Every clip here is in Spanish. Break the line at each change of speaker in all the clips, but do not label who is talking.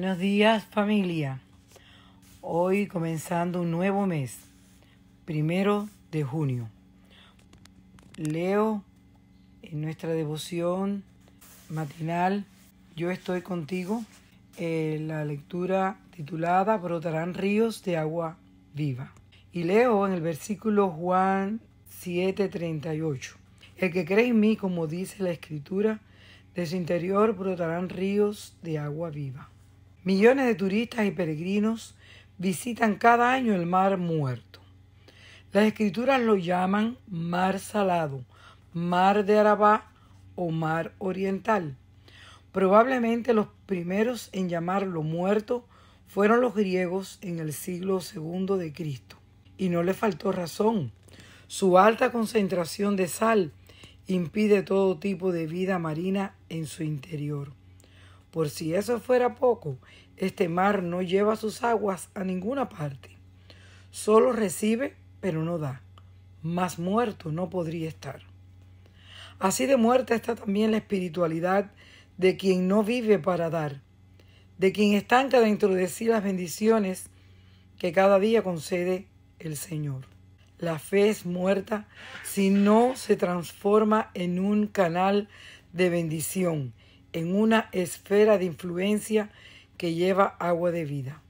Buenos días familia. Hoy comenzando un nuevo mes, primero de junio. Leo en nuestra devoción matinal Yo estoy contigo, eh, la lectura titulada Brotarán ríos de agua viva. Y leo en el versículo Juan 7:38. El que cree en mí, como dice la escritura, de su interior brotarán ríos de agua viva. Millones de turistas y peregrinos visitan cada año el mar muerto. Las escrituras lo llaman mar salado, mar de Arabá o mar oriental. Probablemente los primeros en llamarlo muerto fueron los griegos en el siglo II de Cristo. Y no le faltó razón. Su alta concentración de sal impide todo tipo de vida marina en su interior. Por si eso fuera poco, este mar no lleva sus aguas a ninguna parte. Solo recibe, pero no da. Más muerto no podría estar. Así de muerta está también la espiritualidad de quien no vive para dar, de quien estanca dentro de sí las bendiciones que cada día concede el Señor. La fe es muerta si no se transforma en un canal de bendición, en una esfera de influencia que lleva agua de vida.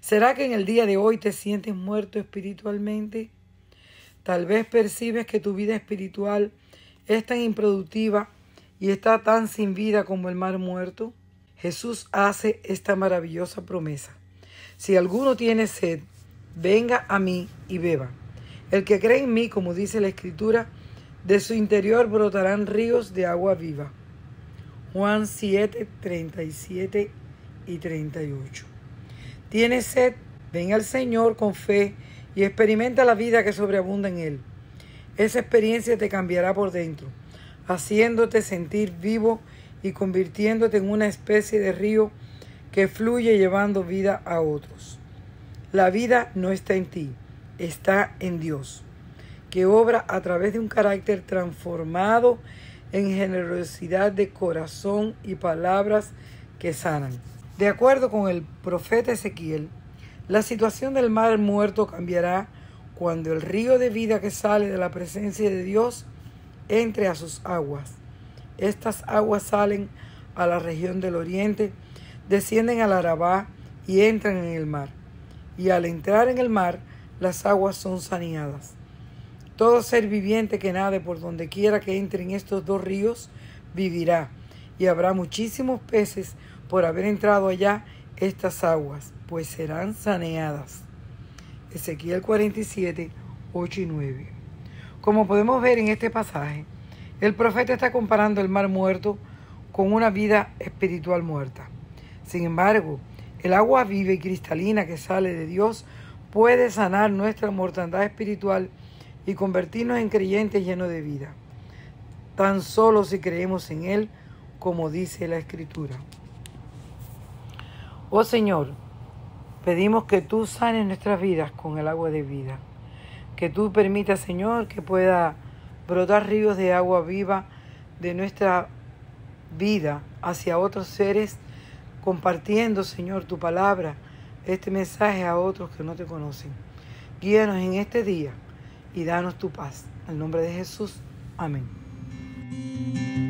¿Será que en el día de hoy te sientes muerto espiritualmente? Tal vez percibes que tu vida espiritual es tan improductiva y está tan sin vida como el mar muerto. Jesús hace esta maravillosa promesa. Si alguno tiene sed, venga a mí y beba. El que cree en mí, como dice la Escritura, de su interior brotarán ríos de agua viva. Juan 7, 37 y 38. ¿Tienes sed? Ven al Señor con fe y experimenta la vida que sobreabunda en Él. Esa experiencia te cambiará por dentro, haciéndote sentir vivo y convirtiéndote en una especie de río que fluye llevando vida a otros. La vida no está en ti, está en Dios, que obra a través de un carácter transformado en generosidad de corazón y palabras que sanan. De acuerdo con el profeta Ezequiel, la situación del mar muerto cambiará cuando el río de vida que sale de la presencia de Dios entre a sus aguas. Estas aguas salen a la región del oriente, descienden al Arabá y entran en el mar. Y al entrar en el mar, las aguas son saneadas. Todo ser viviente que nade por donde quiera que entre en estos dos ríos vivirá, y habrá muchísimos peces por haber entrado allá estas aguas, pues serán saneadas. Ezequiel 47, 8 y 9. Como podemos ver en este pasaje, el profeta está comparando el mar muerto con una vida espiritual muerta. Sin embargo, el agua viva y cristalina que sale de Dios puede sanar nuestra mortandad espiritual y convertirnos en creyentes llenos de vida, tan solo si creemos en Él, como dice la Escritura. Oh Señor, pedimos que tú sanes nuestras vidas con el agua de vida, que tú permitas, Señor, que pueda brotar ríos de agua viva de nuestra vida hacia otros seres, compartiendo, Señor, tu palabra este mensaje a otros que no te conocen. Guíanos en este día y danos tu paz. El nombre de Jesús. Amén.